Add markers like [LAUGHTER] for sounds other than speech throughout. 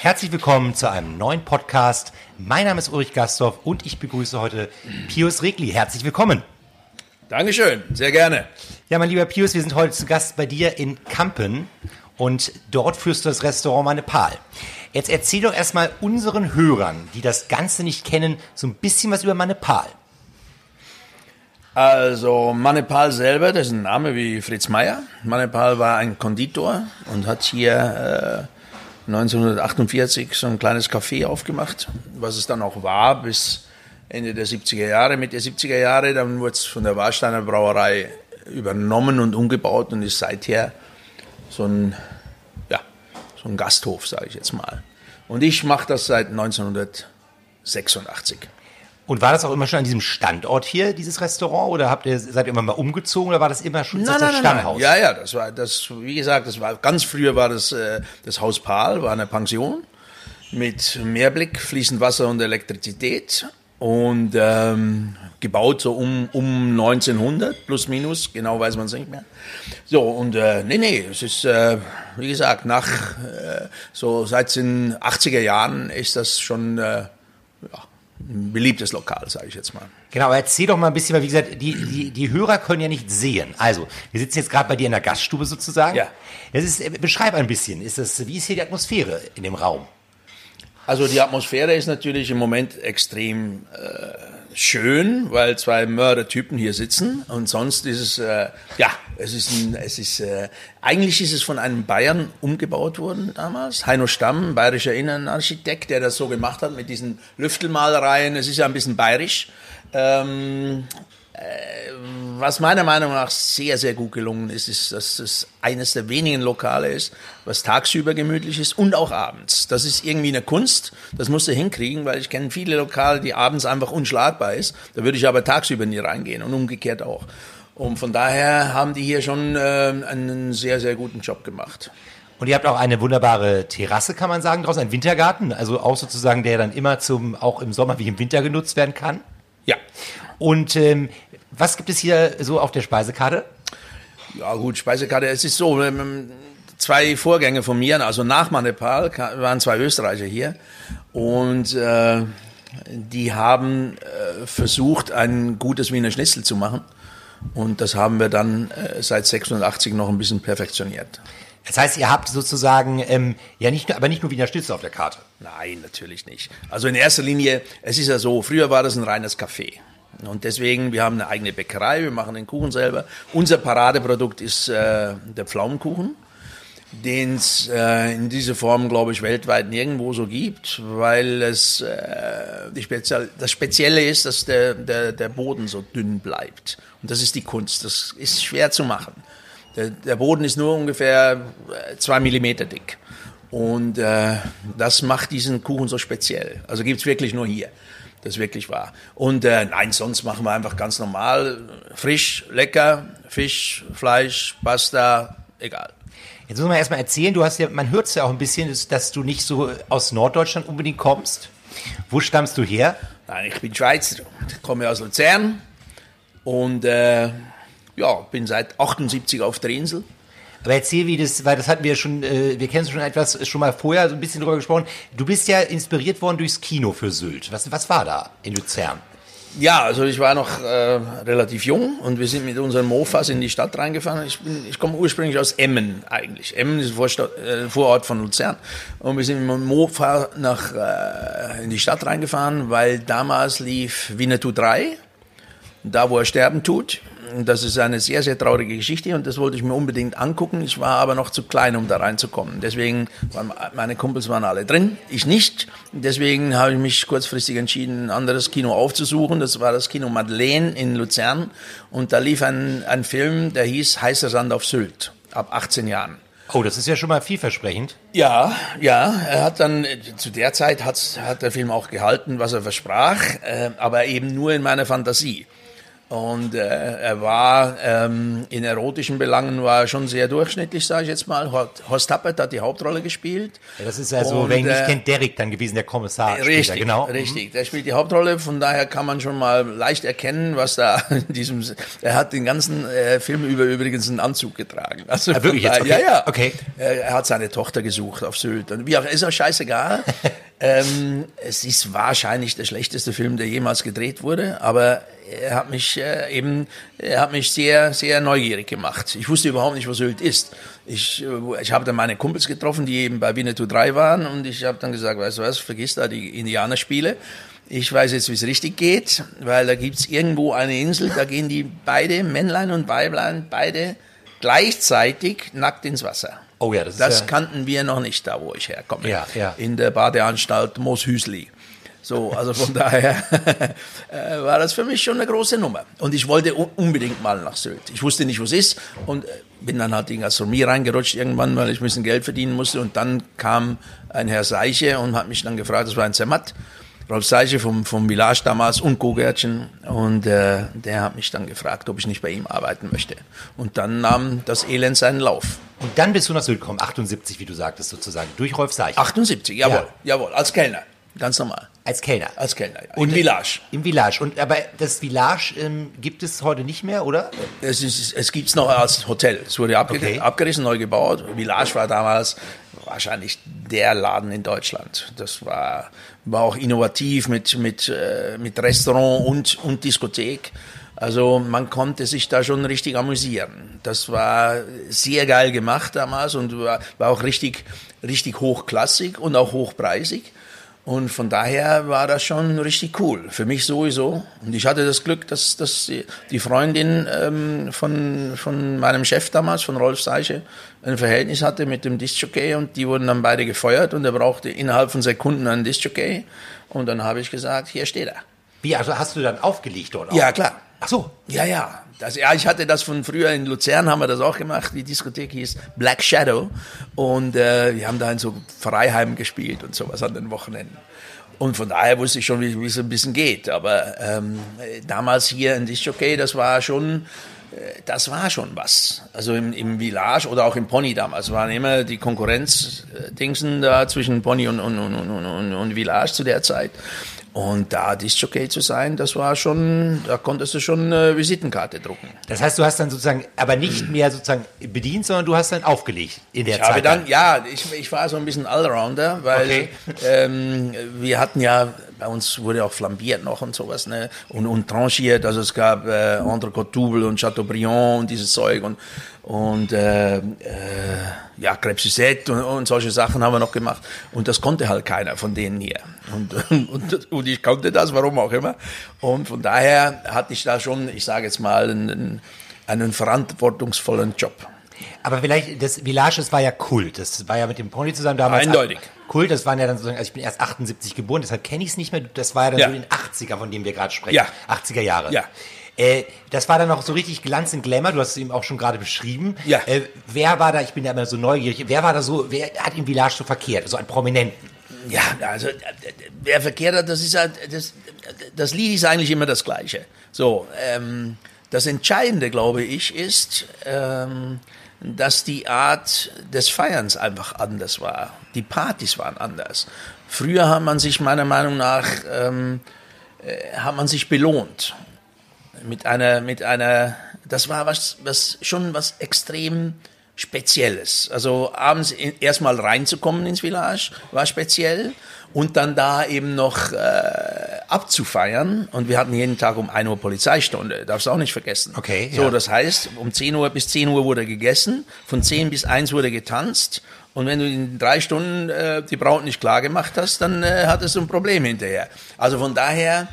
Herzlich willkommen zu einem neuen Podcast. Mein Name ist Ulrich Gastorf und ich begrüße heute Pius Regli. Herzlich willkommen. Dankeschön, sehr gerne. Ja, mein lieber Pius, wir sind heute zu Gast bei dir in Kampen und dort führst du das Restaurant Manepal. Jetzt erzähl doch erstmal unseren Hörern, die das Ganze nicht kennen, so ein bisschen was über Manepal. Also Manepal selber, das ist ein Name wie Fritz Meier. Manepal war ein Konditor und hat hier äh, 1948 so ein kleines Café aufgemacht, was es dann auch war bis Ende der 70er Jahre. Mitte der 70er Jahre, dann wurde es von der Warsteiner Brauerei übernommen und umgebaut und ist seither so ein, ja, so ein Gasthof, sage ich jetzt mal. Und ich mache das seit 1986. Und war das auch immer schon an diesem Standort hier, dieses Restaurant? Oder habt ihr, seid ihr immer mal umgezogen oder war das immer schon nein, das nein, Stammhaus? Nein. Ja, ja, das war, das, wie gesagt, das war, ganz früher war das, äh, das Haus Pahl, war eine Pension mit Mehrblick, fließend Wasser und Elektrizität und ähm, gebaut so um, um 1900 plus minus, genau weiß man es nicht mehr. So und äh, nee, nee, es ist äh, wie gesagt nach äh, so seit den 80er Jahren ist das schon äh, ja, ein beliebtes Lokal, sage ich jetzt mal. Genau, aber erzähl doch mal ein bisschen, weil wie gesagt, die, die, die Hörer können ja nicht sehen. Also, wir sitzen jetzt gerade bei dir in der Gaststube sozusagen. Ja. Das ist, äh, beschreib ein bisschen, ist das, wie ist hier die Atmosphäre in dem Raum? Also die Atmosphäre ist natürlich im Moment extrem äh, schön, weil zwei Mördertypen hier sitzen und sonst ist es äh, ja, es ist ein, es ist äh, eigentlich ist es von einem Bayern umgebaut worden damals. Heino Stamm, bayerischer Innenarchitekt, der das so gemacht hat mit diesen Lüftelmalereien. Es ist ja ein bisschen bayerisch. Ähm, äh, was meiner Meinung nach sehr, sehr gut gelungen ist, ist, dass es eines der wenigen Lokale ist, was tagsüber gemütlich ist und auch abends. Das ist irgendwie eine Kunst, das musst du hinkriegen, weil ich kenne viele Lokale, die abends einfach unschlagbar ist. Da würde ich aber tagsüber nie reingehen und umgekehrt auch. Und von daher haben die hier schon äh, einen sehr, sehr guten Job gemacht. Und ihr habt auch eine wunderbare Terrasse, kann man sagen, draußen, ein Wintergarten, also auch sozusagen, der dann immer zum, auch im Sommer wie im Winter genutzt werden kann. Ja. Und ähm, was gibt es hier so auf der Speisekarte? Ja gut, Speisekarte, es ist so, ähm, zwei Vorgänge von mir, also nach Manepal waren zwei Österreicher hier und äh, die haben äh, versucht, ein gutes Wiener Schnitzel zu machen und das haben wir dann äh, seit 86 noch ein bisschen perfektioniert. Das heißt, ihr habt sozusagen ähm, ja nicht, nur, aber nicht nur Wiener Schnitzel auf der Karte. Nein, natürlich nicht. Also in erster Linie, es ist ja so, früher war das ein reines Café. Und deswegen, wir haben eine eigene Bäckerei, wir machen den Kuchen selber. Unser Paradeprodukt ist äh, der Pflaumenkuchen, den es äh, in dieser Form, glaube ich, weltweit nirgendwo so gibt, weil es äh, die Spezial das Spezielle ist, dass der, der, der Boden so dünn bleibt. Und das ist die Kunst. Das ist schwer zu machen. Der, der Boden ist nur ungefähr äh, zwei Millimeter dick. Und äh, das macht diesen Kuchen so speziell. Also gibt's wirklich nur hier. Das ist wirklich wahr. Und äh, nein, sonst machen wir einfach ganz normal, frisch, lecker, Fisch, Fleisch, Pasta, egal. Jetzt muss man erstmal erzählen, du hast ja, man hört es ja auch ein bisschen, dass, du nicht so aus Norddeutschland unbedingt kommst. Wo stammst du her? Nein, ich bin Schweizer, ich komme aus Luzern und äh, ja, bin seit 78 auf der Insel. Aber erzähl, wie das, weil das hatten wir schon, äh, wir kennen es schon etwas, schon mal vorher so ein bisschen drüber gesprochen. Du bist ja inspiriert worden durchs Kino für Sylt. Was, was war da in Luzern? Ja, also ich war noch äh, relativ jung und wir sind mit unseren Mofas in die Stadt reingefahren. Ich, bin, ich komme ursprünglich aus Emmen eigentlich. Emmen ist Vorstadt, äh, Vorort von Luzern. Und wir sind mit dem Mofa nach, äh, in die Stadt reingefahren, weil damals lief Winnetou 3, da wo er sterben tut. Das ist eine sehr, sehr traurige Geschichte und das wollte ich mir unbedingt angucken. Ich war aber noch zu klein, um da reinzukommen. Deswegen waren meine Kumpels waren alle drin, ich nicht. Deswegen habe ich mich kurzfristig entschieden, ein anderes Kino aufzusuchen. Das war das Kino Madeleine in Luzern und da lief ein, ein Film, der hieß Heißer Sand auf Sylt ab 18 Jahren. Oh, das ist ja schon mal vielversprechend. Ja, ja. Er hat dann zu der Zeit hat, hat der Film auch gehalten, was er versprach, äh, aber eben nur in meiner Fantasie. Und äh, er war ähm, in erotischen Belangen war er schon sehr durchschnittlich, sage ich jetzt mal. Horst Tappert hat die Hauptrolle gespielt. Ja, das ist also, und, wer ihn nicht äh, kennt, Derek dann gewesen, der Kommissar. Richtig, genau. richtig. Der spielt die Hauptrolle, von daher kann man schon mal leicht erkennen, was da [LAUGHS] in diesem. Er hat den ganzen äh, Film über übrigens einen Anzug getragen. Also ja, wirklich jetzt? Okay. Ja, ja. Okay. Er hat seine Tochter gesucht auf Sylt. Und wie auch, ist auch scheißegal. [LAUGHS] ähm, es ist wahrscheinlich der schlechteste Film, der jemals gedreht wurde, aber er hat mich äh, eben, er hat mich sehr, sehr neugierig gemacht. Ich wusste überhaupt nicht, was Sylt ist. Ich, äh, ich habe dann meine Kumpels getroffen, die eben bei Winnetou 3 waren und ich habe dann gesagt, weißt du was, vergiss da die Indianerspiele. Ich weiß jetzt, wie es richtig geht, weil da gibt's irgendwo eine Insel, da gehen die beide, Männlein und Weiblein, beide gleichzeitig nackt ins Wasser. Oh ja, das ist Das ja kannten wir noch nicht, da wo ich herkomme. Ja, ja. In der Badeanstalt Mooshüsli. So, also von daher [LAUGHS] äh, war das für mich schon eine große Nummer. Und ich wollte unbedingt mal nach Sylt. Ich wusste nicht, was ist und äh, bin dann halt in Gastronomie reingerutscht irgendwann, weil ich ein bisschen Geld verdienen musste. Und dann kam ein Herr Seiche und hat mich dann gefragt, das war ein Zermatt, Rolf Seiche vom, vom Village damals und Gogärtchen. Und äh, der hat mich dann gefragt, ob ich nicht bei ihm arbeiten möchte. Und dann nahm das Elend seinen Lauf. Und dann bist du nach Sylt gekommen, 78, wie du sagtest sozusagen, durch Rolf Seiche. 78, jawohl, ja. jawohl, als Kellner. Ganz normal. Als Kellner. Als Kellner, ja. Und Im Village. Im Village. Und aber das Village ähm, gibt es heute nicht mehr, oder? Es, ist, es gibt es noch als Hotel. Es wurde abge okay. abgerissen, neu gebaut. Village war damals wahrscheinlich der Laden in Deutschland. Das war, war auch innovativ mit, mit, äh, mit Restaurant und, und Diskothek. Also man konnte sich da schon richtig amüsieren. Das war sehr geil gemacht damals und war, war auch richtig, richtig hochklassig und auch hochpreisig. Und von daher war das schon richtig cool. Für mich sowieso. Und ich hatte das Glück, dass, dass die Freundin ähm, von, von meinem Chef damals, von Rolf Seiche, ein Verhältnis hatte mit dem Discjockey und die wurden dann beide gefeuert und er brauchte innerhalb von Sekunden einen Discjockey. Und dann habe ich gesagt, hier steht er. Wie, also hast du dann aufgelegt auch? Ja, klar. Ach so. Ja, ja. Das, ja, ich hatte das von früher in Luzern, haben wir das auch gemacht. Die Diskothek hieß Black Shadow. Und äh, wir haben da in so Freiheim gespielt und sowas an den Wochenenden. Und von daher wusste ich schon, wie, es ein bisschen geht. Aber ähm, damals hier in Disjockey, das war schon, äh, das war schon was. Also im, im Village oder auch im Pony damals waren immer die Konkurrenzdingsen da zwischen Pony und, und, und, und, und Village zu der Zeit. Und da Disc-Jockey zu sein, das war schon, da konntest du schon eine Visitenkarte drucken. Das heißt, du hast dann sozusagen, aber nicht mehr sozusagen bedient, sondern du hast dann aufgelegt in der ich Zeit. Habe dann, ja, ich, ich war so ein bisschen Allrounder, weil okay. ähm, wir hatten ja, bei uns wurde auch flambiert noch und sowas, ne, und, und tranchiert, also es gab äh, Entrecôte Double und Chateaubriand und dieses Zeug und und äh, äh, ja, Crêpe und, und solche Sachen haben wir noch gemacht. Und das konnte halt keiner von denen hier. Und, [LAUGHS] und, und ich konnte das, warum auch immer. Und von daher hatte ich da schon, ich sage jetzt mal, einen, einen verantwortungsvollen Job. Aber vielleicht, das Village, das war ja Kult. Das war ja mit dem Pony zusammen damals. Eindeutig. Kult, das waren ja dann sozusagen, also ich bin erst 78 geboren, deshalb kenne ich es nicht mehr. Das war ja dann ja. so in den 80er, von dem wir gerade sprechen. Ja. 80er Jahre. Ja. Äh, das war dann noch so richtig Glanz und Glamour, du hast es eben auch schon gerade beschrieben. Ja. Äh, wer war da, ich bin ja immer so neugierig, wer war da so, wer hat im Village so verkehrt, so an Prominenten? Ja, also wer verkehrt hat, das ist halt, das, das Lied ist eigentlich immer das Gleiche. So, ähm, das Entscheidende, glaube ich, ist, ähm, dass die Art des Feierns einfach anders war. Die Partys waren anders. Früher hat man sich meiner Meinung nach ähm, äh, hat man sich belohnt mit einer, mit einer, das war was, was schon was extrem Spezielles. Also abends erstmal reinzukommen ins Village war speziell und dann da eben noch äh, abzufeiern. Und wir hatten jeden Tag um 1 Uhr Polizeistunde, darfst du auch nicht vergessen. Okay, So, ja. das heißt, um 10 Uhr bis 10 Uhr wurde gegessen, von 10 bis 1 wurde getanzt. Und wenn du in drei Stunden äh, die Braut nicht klar gemacht hast, dann äh, hattest du ein Problem hinterher. Also von daher,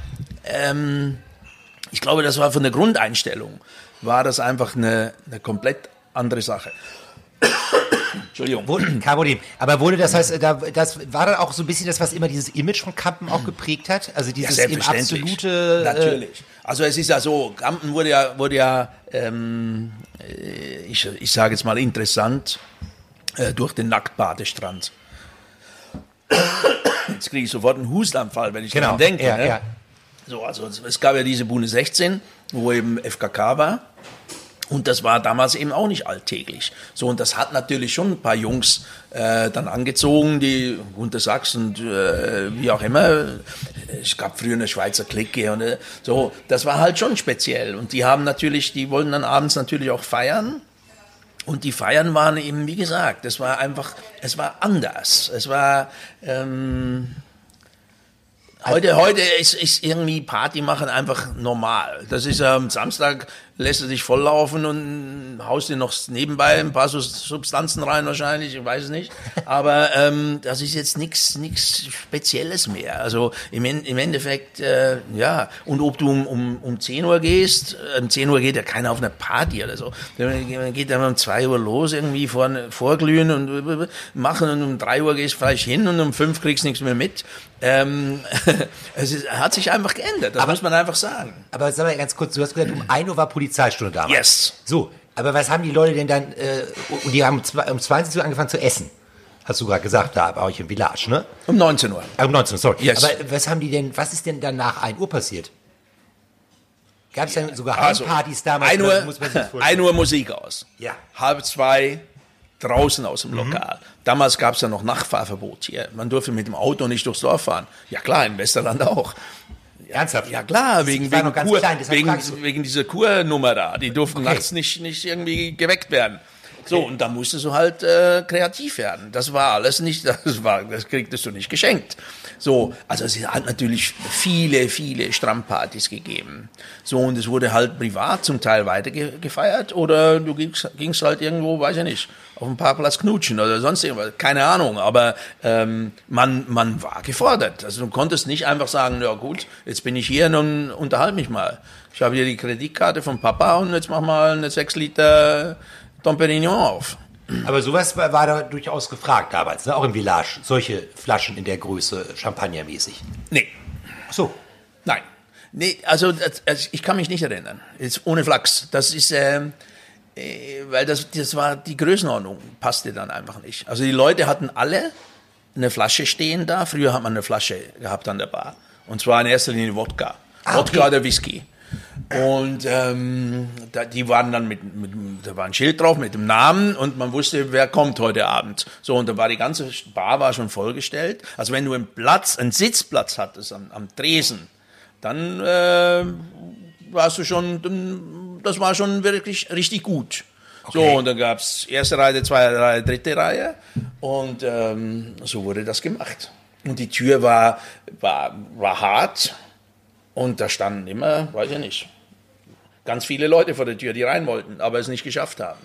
ähm, ich glaube, das war von der Grundeinstellung, war das einfach eine, eine komplett andere Sache. Entschuldigung. Wurde, kein Problem. Aber wurde das heißt, da, das war dann auch so ein bisschen das, was immer dieses Image von Kampen auch geprägt hat? Also dieses selbstverständlich. absolute. äh, Natürlich. Also es ist ja so, Kampen wurde ja, wurde ja ähm, äh, ich, ich sage jetzt mal interessant, äh, durch den Nacktbadestrand. Jetzt kriege ich sofort einen Hustanfall, wenn ich Genau. daran denke. ja, ne? ja. So, also es- es gab ja diese Bune 16, wo eben FKK war. Und das war damals eben auch nicht alltäglich. So, und das hat natürlich schon ein paar Jungs äh, dann angezogen, die Gunter Sachs und äh, wie auch immer. Es gab früher eine Schweizer Clique und äh, so. Das war halt schon speziell. Und die haben natürlich, die wollten dann abends natürlich auch feiern. Und die Feiern waren eben, wie gesagt, es war einfach, es war anders. Es war, ähm, heute, heute ist, ist irgendwie Party machen einfach normal. Das ist am Samstag lässt du dich volllaufen und haust dir noch nebenbei ein paar Substanzen rein wahrscheinlich, ich weiß es nicht. Aber ähm, das ist jetzt nichts nichts Spezielles mehr. Also im, im Endeffekt, äh, ja. Und ob du um, um, um 10 Uhr gehst, um 10 Uhr geht ja keiner auf eine Party oder so. Man geht dann um 2 Uhr los, irgendwie vor, vorglühen und machen und um 3 Uhr gehst du vielleicht hin und um 5 kriegst du nichts mehr mit. Ähm, [LAUGHS] es ist, hat sich einfach geändert, das muss man einfach sagen. Aber sag mal ganz kurz, du hast gesagt, um 1 Uhr war Polizeistunde damals. Yes. So, aber was haben die Leute denn dann, äh, und die haben um 20 Uhr angefangen zu essen? Hast du gerade gesagt, da bei euch im Village, ne? Um 19 Uhr. Ah, um 19 Uhr, sorry. Yes. Aber was haben die denn, was ist denn dann nach 1 Uhr passiert? Gab es dann sogar Also, Heimpartys damals? 1 oder Uhr, muss man sich das vorstellen? 1 Uhr Musik aus. Ja. Mhm. Halb zwei draußen aus dem Lokal. Damals gab es ja noch Nachfahrverbot hier. Man durfte mit dem Auto nicht durchs Dorf fahren. Ja klar, im Westerland auch. Ernsthaft? Ja klar, wegen, wegen, Kur, klein, wegen, wegen dieser Kurnummer da. Die durften Okay. nachts nicht, nicht irgendwie geweckt werden. So, und da musstest du halt äh, kreativ werden. Das war alles nicht, [LAUGHS] das war, das kriegtest du nicht geschenkt. So, also es hat natürlich viele, viele Strammpartys gegeben. So, und es wurde halt privat zum Teil weiter ge gefeiert oder du gingst, gingst halt irgendwo, weiß ich nicht, auf dem Parkplatz knutschen oder sonst irgendwas, keine Ahnung, aber ähm, man, man war gefordert. Also du konntest nicht einfach sagen, ja gut, jetzt bin ich hier und unterhalte mich mal. Ich habe hier die Kreditkarte von Papa und jetzt mach mal eine 6 Liter Dom auf. Aber sowas war, war da durchaus gefragt damals, ne? auch im Village. Solche Flaschen in der Größe, Champagnermäßig. Nee, Ach so. nein. Nee, also also ich kann mich nicht erinnern. Jetzt ohne Flachs. Das ist, ähm, äh, weil das, das war die Größenordnung, passte dann einfach nicht. Also die Leute hatten alle eine Flasche stehen da. Früher hat man eine Flasche gehabt an der Bar. Und zwar in erster Linie Wodka. Ah, Wodka okay. oder Whisky. Und ähm, da, die waren dann mit, mit, da war ein Schild drauf mit dem Namen und man wusste, wer kommt heute Abend. So, und da war die ganze Bar war schon vollgestellt. Also wenn du einen Platz, einen Sitzplatz hattest am, am Tresen, dann äh, warst du schon, das war schon wirklich richtig gut. So, Okay. und dann gab's erste Reihe, zweite Reihe, dritte Reihe. Und ähm, so wurde das gemacht. Und die Tür war, war, war hart. Und da standen immer, weiß ich nicht, ganz viele Leute vor der Tür, die rein wollten, aber es nicht geschafft haben.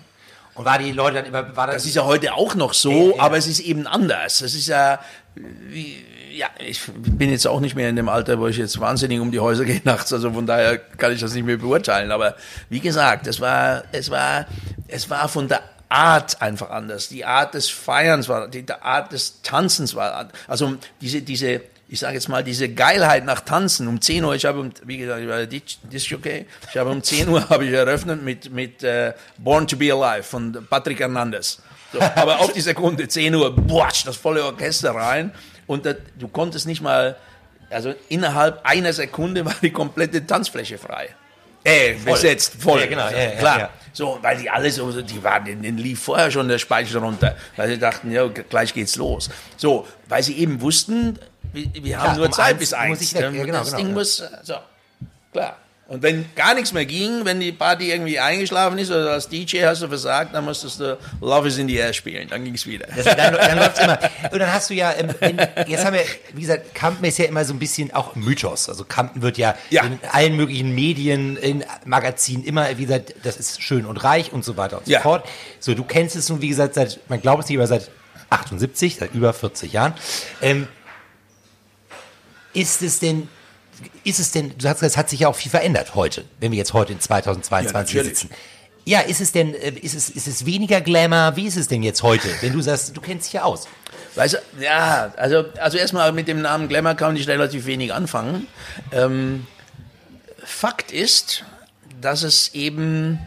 Und war die Leute dann immer, war das, Das ist ja heute auch noch so, Ja, ja. aber es ist eben anders. Es ist ja, wie, ja, ich bin jetzt auch nicht mehr in dem Alter, wo ich jetzt wahnsinnig um die Häuser [LAUGHS] gehe nachts, also von daher kann ich das nicht mehr beurteilen. Aber wie gesagt, es war, es war, es war von der Art einfach anders. Die Art des Feierns war, die, Art des Tanzens war, also diese, diese, ich sage jetzt mal, diese Geilheit nach Tanzen. Um 10 Uhr, ich habe, um, wie gesagt, ich war Disc okay. Ich habe um 10 Uhr [LAUGHS] habe ich eröffnet mit, mit äh, Born to be Alive von Patrick Hernandez. So, aber auf die Sekunde, 10 Uhr, boah, das volle Orchester rein. Und das, du konntest nicht mal, also innerhalb einer Sekunde war die komplette Tanzfläche frei. Äh, besetzt, voll. Ja, genau, ja, ja, klar. Ja. So, weil die alle so, die waren, denen lief vorher schon der Speicher runter, weil sie dachten, ja, gleich geht's los. So, weil sie eben wussten, wir, wir haben Klar, nur um Zeit eins bis muss eins. ich weg. Ja, genau, das genau, Ding ja. muss, so, klar. Und wenn gar nichts mehr ging, wenn die Party irgendwie eingeschlafen ist oder als DJ hast du versagt, dann musstest du Love is in the Air spielen. Dann ging es wieder. Das, dann, dann läuft's immer. Und dann hast du ja, ähm, in, jetzt haben wir, wie gesagt, Campen ist ja immer so ein bisschen auch Mythos. Also Campen wird ja, Ja. in allen möglichen Medien, in Magazinen immer, wie gesagt, das ist schön und reich und so weiter und so Ja. fort. So, du kennst es nun, wie gesagt, seit, man glaubt es nicht, aber seit 78, seit über 40 Jahren. Ähm, ist es denn, ist es denn, du sagst, es hat sich ja auch viel verändert heute, wenn wir jetzt heute in 2022 Ja, sitzen. Ja, ist es denn, äh, ist es, ist es weniger Glamour? Wie ist es denn jetzt heute, wenn du sagst, du kennst dich ja aus? Weißt du, ja, also, also erstmal mit dem Namen Glamour kann ich relativ wenig anfangen. Ähm, Fakt ist, dass es eben,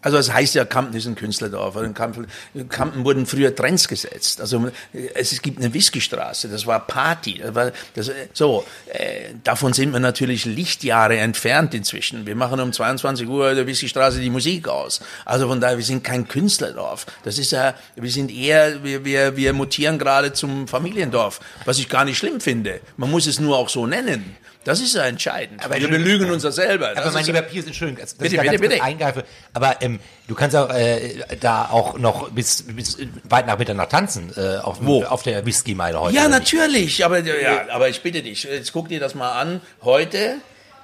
also es heißt ja, Campen ist ein Künstlerdorf. oder In in Campen wurden früher Trends gesetzt. Also es, es gibt eine Whiskystraße, das war Party. Das war, das, so, äh, davon sind wir natürlich Lichtjahre entfernt inzwischen. Wir machen um 22 Uhr der Whiskystraße die Musik aus. Also von daher, wir sind kein Künstlerdorf. Das ist ja, wir sind eher, wir, wir, wir mutieren gerade zum Familiendorf, was ich gar nicht schlimm finde. Man muss es nur auch so nennen. Das ist ja entscheidend. Aber wir belügen uns ja selber. Aber Das mein ist lieber ja- Pius, Entschuldigung, dass Bitte, ich da bitte, bitte. eingreife, aber ähm, du kannst auch äh, da auch noch bis, bis weit nach Mitternacht tanzen äh, auf, Wo? auf der Whisky-Meile heute. Ja, natürlich, aber, ja, aber ich bitte dich, jetzt guck dir das mal an, heute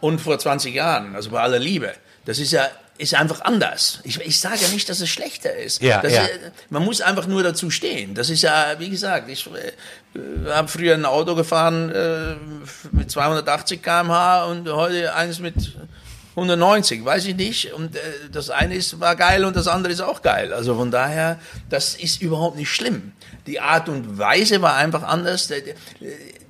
und vor 20 Jahren, also bei aller Liebe. Das ist ja ist einfach anders. Ich, ich sage ja nicht, dass es schlechter ist. Ja, das, ja. Man muss einfach nur dazu stehen. Das ist ja, wie gesagt, ich äh, habe früher ein Auto gefahren äh, mit 280 km/h und heute eins mit 190, weiß ich nicht. Und äh, das eine ist, war geil und das andere ist auch geil. Also von daher, das ist überhaupt nicht schlimm. Die Art und Weise war einfach anders. Die,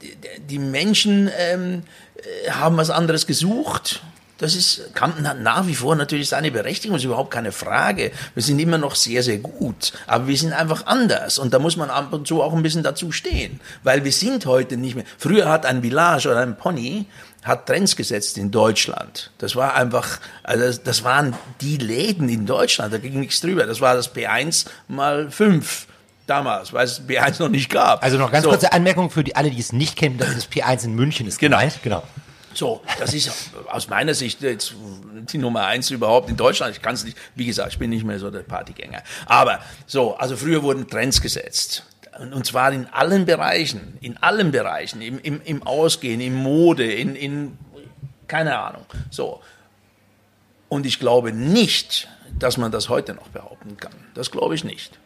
die, die Menschen ähm, äh, haben was anderes gesucht. Das ist, Campen hat nach wie vor natürlich seine Berechtigung, ist überhaupt keine Frage. Wir sind immer noch sehr, sehr gut. Aber wir sind einfach anders. Und da muss man ab und zu auch ein bisschen dazu stehen. Weil wir sind heute nicht mehr. Früher hat ein Village oder ein Pony hat Trends gesetzt in Deutschland. Das war einfach, also das, waren die Läden in Deutschland, da ging nichts drüber. Das war das P1 mal 5 damals, weil es P1 noch nicht gab. Also noch ganz So. kurze Anmerkung für die alle, die es nicht kennen, das ist P1 in München ist Genau. gemeint. Genau. So, das ist aus meiner Sicht jetzt die Nummer eins überhaupt in Deutschland. Ich kann es nicht, wie gesagt, ich bin nicht mehr so der Partygänger. Aber so, also früher wurden Trends gesetzt. Und zwar in allen Bereichen, in allen Bereichen, im, im, im Ausgehen, im Mode, in, in, keine Ahnung. So. Und ich glaube nicht, dass man das heute noch behaupten kann. Das glaube ich nicht.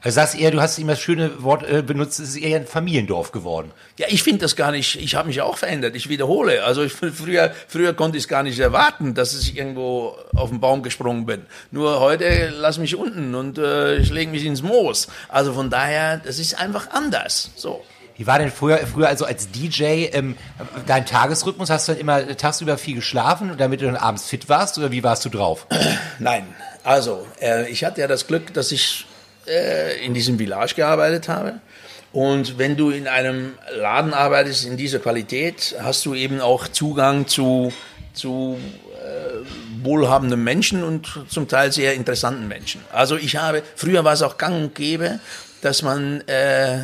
Also sagst eher, du hast immer das schöne Wort äh, benutzt, es ist eher ein Familiendorf geworden. Ja, ich finde das gar nicht, ich habe mich auch verändert, ich wiederhole. Also ich, früher, früher konnte ich es gar nicht erwarten, dass ich irgendwo auf den Baum gesprungen bin. Nur heute lass mich unten und äh, ich lege mich ins Moos. Also von daher, das ist einfach anders. So. Wie war denn früher, früher also als DJ ähm, dein Tagesrhythmus? Hast du dann immer tagsüber viel geschlafen, damit du dann abends fit warst oder wie warst du drauf? Nein, also äh, ich hatte ja das Glück, dass ich äh, in diesem Village gearbeitet habe. Und wenn du in einem Laden arbeitest in dieser Qualität, hast du eben auch Zugang zu, zu äh, wohlhabenden Menschen und zum Teil sehr interessanten Menschen. Also ich habe, früher war es auch gang und gäbe, dass man äh,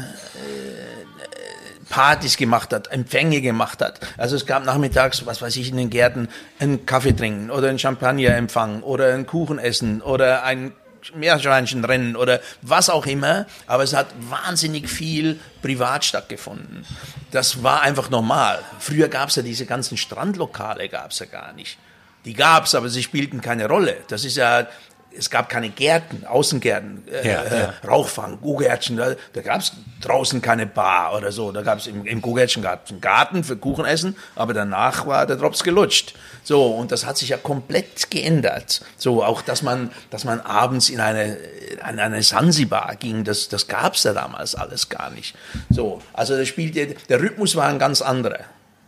Partys gemacht hat, Empfänge gemacht hat. Also es gab nachmittags, was weiß ich, in den Gärten einen Kaffee trinken oder einen Champagnerempfang oder einen Kuchen essen oder ein Meerschweinchenrennen oder was auch immer. Aber es hat wahnsinnig viel privat stattgefunden. Das war einfach normal. Früher gab es ja diese ganzen Strandlokale, gab es ja gar nicht. Die gab es, aber sie spielten keine Rolle. Das ist ja, es gab keine Gärten, Außengärten, äh, Ja, äh, ja. Rauchfang, Gugärtchen, da, da gab es draußen keine Bar oder so. Da gab es im, im Gugärtchen gab's einen Garten für Kuchenessen, aber danach war der Drops gelutscht. So, und das hat sich ja komplett geändert. So, auch dass man, dass man abends in eine, in eine Sansibar ging, das, das gab es ja damals alles gar nicht. So, also das spielte, der Rhythmus war ein ganz anderer.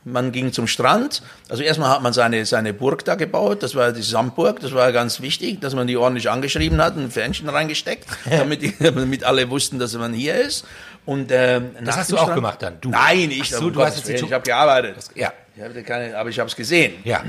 Man ging zum Strand. Also erstmal hat man seine, seine Burg da gebaut. Das war die Sandburg. Das war ganz wichtig, dass man die ordentlich angeschrieben hat, ein Fähnchen reingesteckt, [LAUGHS] damit, die, damit alle wussten, dass man hier ist. Und, äh, Das hast du auch gemacht dann, du? Nein, ich, so, du hast jetzt ich habe gearbeitet. Ja. Ich hatte keine, aber ich habe es gesehen. Ja.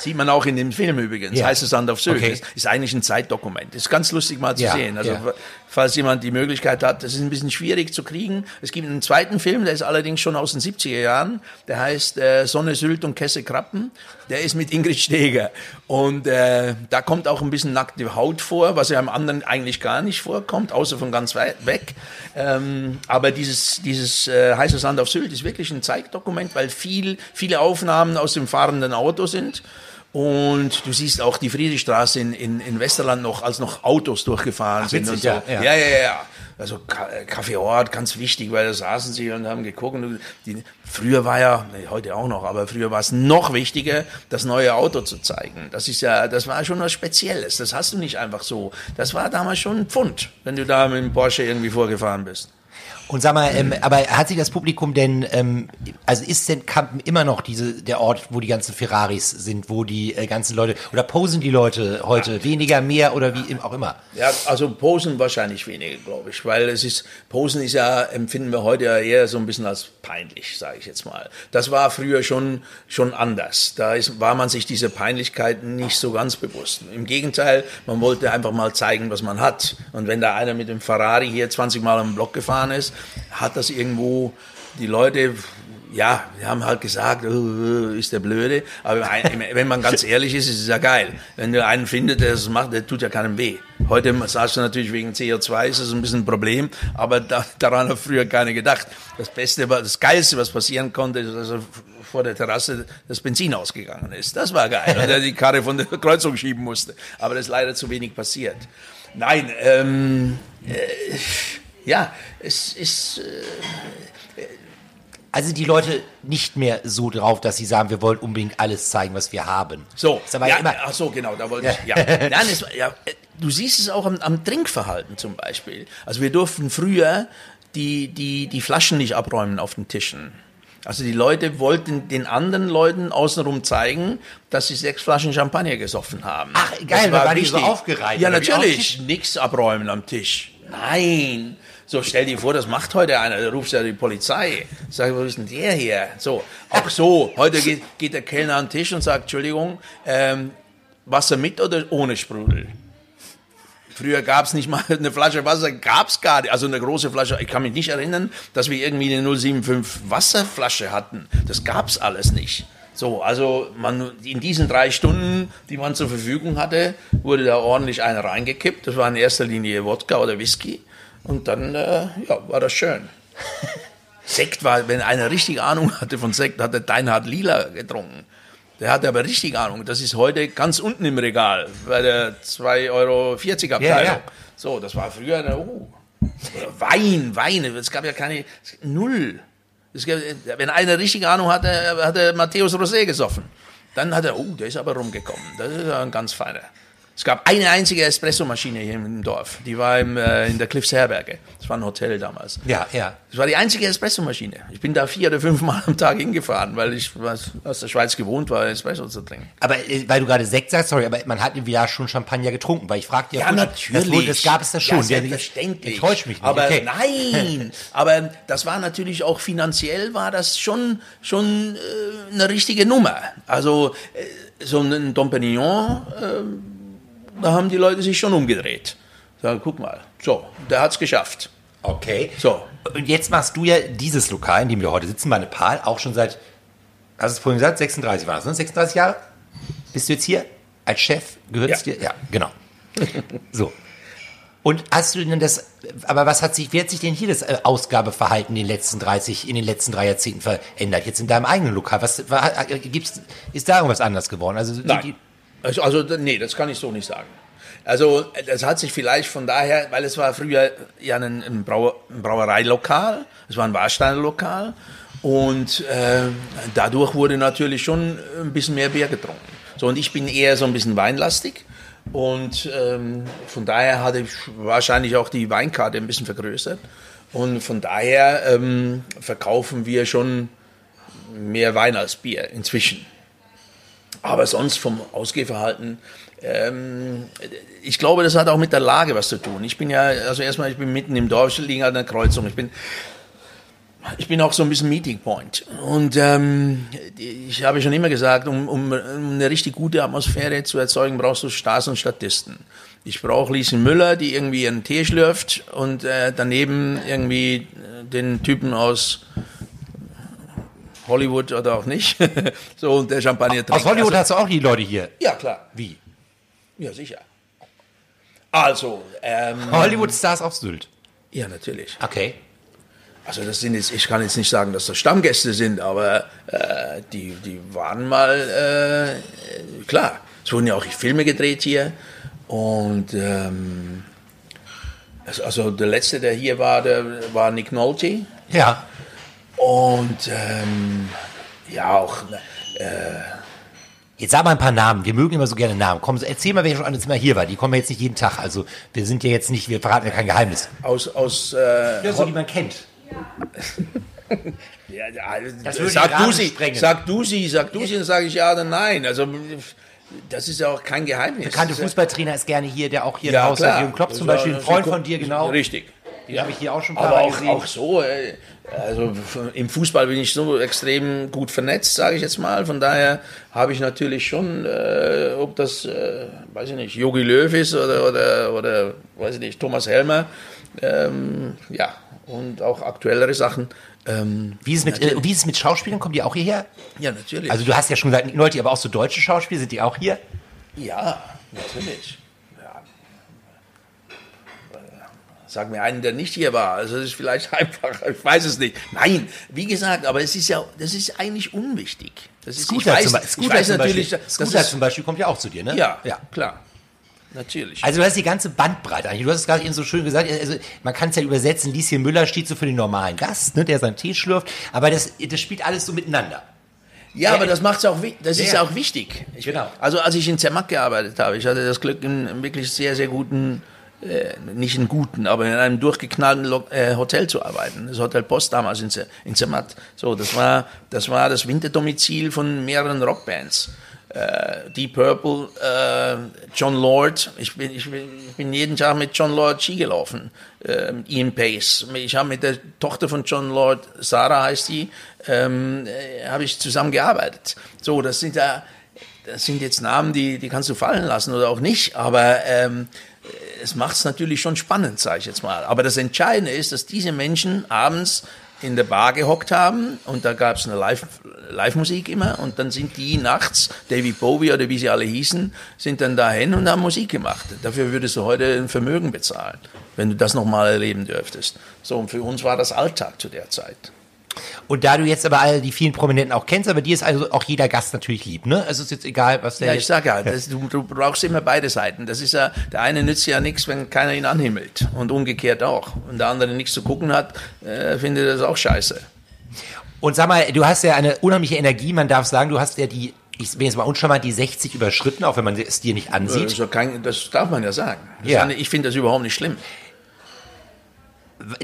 Sieht man auch in dem Film übrigens. Ja. Heißt es Sand auf Sylt. Okay. Ist, ist eigentlich ein Zeitdokument. Ist ganz lustig mal zu Ja, sehen. Also ja. falls jemand die Möglichkeit hat, das ist ein bisschen schwierig zu kriegen. Es gibt einen zweiten Film, der ist allerdings schon aus den 70er Jahren. Der heißt äh, Sonne, Sylt und Kesse Krappen. Der ist mit Ingrid Steger. Und äh, da kommt auch ein bisschen nackte Haut vor, was ja im anderen eigentlich gar nicht vorkommt, außer von ganz weit weg. Ähm, aber dieses, dieses äh, Heiße Sand auf Sylt ist wirklich ein Zeitdokument, weil viel, viele Aufnahmen aus dem fahrenden Auto sind. Und du siehst auch die Friedrichstraße in, in, in Westerland noch, als noch Autos durchgefahren sind und witzig, so. ja, ja. ja, ja, ja. Also Ka- Kaffeeort, ganz wichtig, weil da saßen sie und haben geguckt. Und die, früher war ja, nee, heute auch noch, aber früher war es noch wichtiger, das neue Auto zu zeigen. Das ist ja, das war schon was Spezielles. Das hast du nicht einfach so. Das war damals schon ein Pfund, wenn du da mit dem Porsche irgendwie vorgefahren bist. Und sag mal, ähm, aber hat sich das Publikum denn, ähm, also ist denn Kampen immer noch diese der Ort, wo die ganzen Ferraris sind, wo die äh, ganzen Leute oder posen die Leute heute weniger, mehr oder wie auch immer? Ja, also Posen wahrscheinlich weniger, glaube ich, weil es ist, Posen ist ja, empfinden wir heute ja eher so ein bisschen als peinlich, sage ich jetzt mal. Das war früher schon, schon anders. Da ist, war man sich dieser Peinlichkeiten nicht so ganz bewusst. Im Gegenteil, man wollte einfach mal zeigen, was man hat. Und wenn da einer mit dem Ferrari hier 20 Mal am Block gefahren ist, hat das irgendwo die Leute ja, die haben halt gesagt, äh, ist der blöde. Aber wenn man ganz [LAUGHS] ehrlich ist, ist es ja geil. Wenn du einen findest, der das macht, der tut ja keinem weh. Heute sagst du natürlich, wegen CO2 ist das ein bisschen ein Problem, aber da, daran hat früher keiner gedacht. Das Beste, war- das Geilste, was passieren konnte, ist, dass vor der Terrasse das Benzin ausgegangen ist. Das war geil, weil er die Karre von der Kreuzung schieben musste. Aber das ist leider zu wenig passiert. Nein, ähm, äh, ja, es ist... Äh, Also die Leute nicht mehr so drauf, dass sie sagen, wir wollen unbedingt alles zeigen, was wir haben. So, ist aber ja, immer, ach so, genau, da wollte ich, ja. Nein, es, ja. äh, Du siehst es auch am, am Trinkverhalten zum Beispiel. Also wir durften früher die, die, die Flaschen nicht abräumen auf den Tischen. Also die Leute wollten den anderen Leuten außenrum zeigen, dass sie sechs Flaschen Champagner gesoffen haben. Ach, geil, Das da war die so aufgereiht, Ja, natürlich. Nix abräumen am Tisch. Nein. So, stell dir vor, das macht heute einer, da rufst du ja die Polizei. Sag, wo ist denn der hier? So, auch so. Heute geht, geht der Kellner an den Tisch und sagt, Entschuldigung, ähm, Wasser mit oder ohne Sprudel? Früher gab's nicht mal eine Flasche Wasser, gab's gar nicht. Also eine große Flasche. Ich kann mich nicht erinnern, dass wir irgendwie eine 075 Wasserflasche hatten. Das gab's alles nicht. So, also man, in diesen drei Stunden, die man zur Verfügung hatte, wurde da ordentlich eine reingekippt. Das war in erster Linie Wodka oder Whisky. Und dann äh, ja, war das schön. Sekt war, wenn einer richtig Ahnung hatte von Sekt, hat der Deinhard Lila getrunken. Der hatte aber richtig Ahnung. Das ist heute ganz unten im Regal bei der 2,40 Euro Abteilung. Ja, ja. So, das war früher, eine, oh. Wein, Weine. Es gab ja keine, null. Gab, wenn einer richtig Ahnung hatte, hat er Matthäus Rosé gesoffen. Dann hat er, oh, der ist aber rumgekommen. Das ist ein ganz feiner. Es gab eine einzige Espressomaschine hier im Dorf. Die war im, äh, in der Cliffs Herberge. Das war ein Hotel damals. ja, ja. Das war die einzige Espressomaschine. Ich bin da vier oder fünf Mal am Tag hingefahren, weil ich was aus der Schweiz gewohnt war, Espresso zu trinken. Aber äh, weil du gerade Sekt sagst, sorry, aber man hat im Jahr schon Champagner getrunken, weil ich fragte ja, Ja, kurz, Das, das gab es da schon. Ja, selbstverständlich. Ich täusche mich nicht. Aber okay. nein, [LAUGHS] aber das war natürlich auch finanziell war das schon schon äh, eine richtige Nummer. Also äh, so ein Dom äh, da haben die Leute sich schon umgedreht. Sagen, guck mal, so, der hat's geschafft. Okay. So. Und jetzt machst du ja dieses Lokal, in dem wir heute sitzen, bei Nepal, auch schon seit, hast du es vorhin gesagt, 36 war das, ne? 36 Jahre? Bist du jetzt hier als Chef? Gehört es Ja. dir? Ja, genau. [LAUGHS] so. Und hast du denn das, aber was hat sich, wie hat sich denn hier das äh, Ausgabeverhalten in den letzten 30, in den letzten drei Jahrzehnten verändert? Jetzt in deinem eigenen Lokal, was, war, äh, gibt's, ist da irgendwas anders geworden? Also, Nein. die- Also, also nee, das kann ich so nicht sagen. Also das hat sich vielleicht von daher, weil es war früher ja ein, ein, Brauer, ein Brauereilokal, es war ein Warsteinerlokal und äh, dadurch wurde natürlich schon ein bisschen mehr Bier getrunken. So und ich bin eher so ein bisschen weinlastig und ähm, von daher hatte ich wahrscheinlich auch die Weinkarte ein bisschen vergrößert und von daher ähm, verkaufen wir schon mehr Wein als Bier inzwischen. Aber sonst vom Ausgehverhalten, ähm, ich glaube, das hat auch mit der Lage was zu tun. Ich bin ja, also erstmal, ich bin mitten im Dorf, ich liege an der Kreuzung. Ich bin Ich bin auch so ein bisschen Meeting Point. Und ähm, ich habe schon immer gesagt, um, um, um eine richtig gute Atmosphäre zu erzeugen, brauchst du Stars und Statisten. Ich brauche Lieschen Müller, die irgendwie ihren Tee schlürft und äh, daneben irgendwie den Typen aus Hollywood oder auch nicht. [LAUGHS] so, und der Champagner trinkt. Aus Hollywood also, hast du auch die Leute hier. Ja, klar. Wie? Ja, sicher. Also, ähm, Hollywood-Stars auf Sylt. ja, natürlich. Okay. Also das sind jetzt, ich kann jetzt nicht sagen, dass das Stammgäste sind, aber äh, die, die waren mal, äh, klar, es wurden ja auch Filme gedreht hier und ähm, also- also der letzte, der hier war, der war Nick Nolte Ja. Und ähm, ja auch, Jetzt sag mal ein paar Namen. Wir mögen immer so gerne Namen. Komm, erzähl mal, wer schon alles mal hier war. Die kommen ja jetzt nicht jeden Tag. Also wir sind ja jetzt nicht, wir verraten ja kein Geheimnis. aus, aus äh, Ja, so die man kennt. [LAUGHS] Ja, ja, Das würde sag du sie, sag du sie, sag du sie, dann sage ich ja oder nein. Also das ist ja auch kein Geheimnis. Bekannte ja- Fußballtrainer ist gerne hier, der auch hier Ja, im Haus klar. hat. Jürgen Klopp zum Das Beispiel, ein Freund von dir, genau. Richtig. Den habe ich hier auch schon ein paar Aber Mal auch, gesehen. auch so, äh, also im Fußball bin ich so extrem gut vernetzt, sage ich jetzt mal. Von daher habe ich natürlich schon, äh, ob das, äh, weiß ich nicht, Jogi Löw ist oder, oder, oder weiß ich nicht, Thomas Helmer, ähm, ja, und auch aktuellere Sachen. Ähm, Wie ist, es mit, äh, wie ist es mit Schauspielern? Kommen die auch hierher? ja, natürlich. Also du hast ja schon gesagt, Leute, aber auch so deutsche Schauspieler, sind die auch hier? Ja, natürlich. Ja. Sag mir einen, der nicht hier war. Also das ist vielleicht [LAUGHS] einfacher, ich weiß es nicht. Nein, wie gesagt, aber es ist ja, das ist eigentlich unwichtig. Das ist, Scooter, ich weiß, zum, Be- ich Scooter, weiß zum natürlich, Beispiel. das Scooter ist, zum Beispiel kommt ja auch zu dir, ne? ja, ja. klar, natürlich. Also du hast die ganze Bandbreite eigentlich. Du hast es gerade eben so schön gesagt, also man kann es ja übersetzen, Lieschen Müller steht so für den normalen Gast, ne, der seinen Tee schlürft, aber das, das spielt alles so miteinander. Ja, aber das macht's auch, das ist Ja. ja auch wichtig. Ich, Genau. Also als ich in Zermatt gearbeitet habe, ich hatte das Glück, in einem wirklich sehr, sehr guten, äh, nicht in guten, aber in einem durchgeknallten äh, Hotel zu arbeiten. Das Hotel Post damals in, Zer in Zermatt. So, das war, das war das Winterdomizil von mehreren Rockbands. Äh, Deep Purple, äh, John Lord. Ich bin, ich, bin, ich bin jeden Tag mit John Lord Ski gelaufen. Äh, Ian Pace. Ich habe mit der Tochter von John Lord, Sarah heißt die, ähm, äh, habe ich zusammen gearbeitet. So, das sind ja, das sind jetzt Namen, die, die kannst du fallen lassen oder auch nicht. Aber ähm, es macht es natürlich schon spannend, sage ich jetzt mal. Aber das Entscheidende ist, dass diese Menschen abends in der Bar gehockt haben und da gab es eine Live- Live-Musik immer und dann sind die nachts, David Bowie oder wie sie alle hießen, sind dann dahin und haben Musik gemacht. Dafür würdest du heute ein Vermögen bezahlen, wenn du das nochmal erleben dürftest. So, und für uns war das Alltag zu der Zeit. Und da du jetzt aber alle die vielen Prominenten auch kennst, aber dir ist also auch jeder Gast natürlich lieb, ne? Also es ist jetzt egal, was der Ja, ich sage ja, das, du, du brauchst immer beide Seiten. Das ist ja, der eine nützt ja nichts, wenn keiner ihn anhimmelt. Und umgekehrt auch. Und der andere nichts zu gucken hat, äh, findet das auch scheiße. Und sag mal, du hast ja eine unheimliche Energie, man darf sagen, du hast ja die, ich bin jetzt mal uncharmant, die 60 überschritten, auch wenn man es dir nicht Das, ansieht. ja kein, das darf man ja sagen. Das Ja. ja- Ich finde das überhaupt nicht schlimm.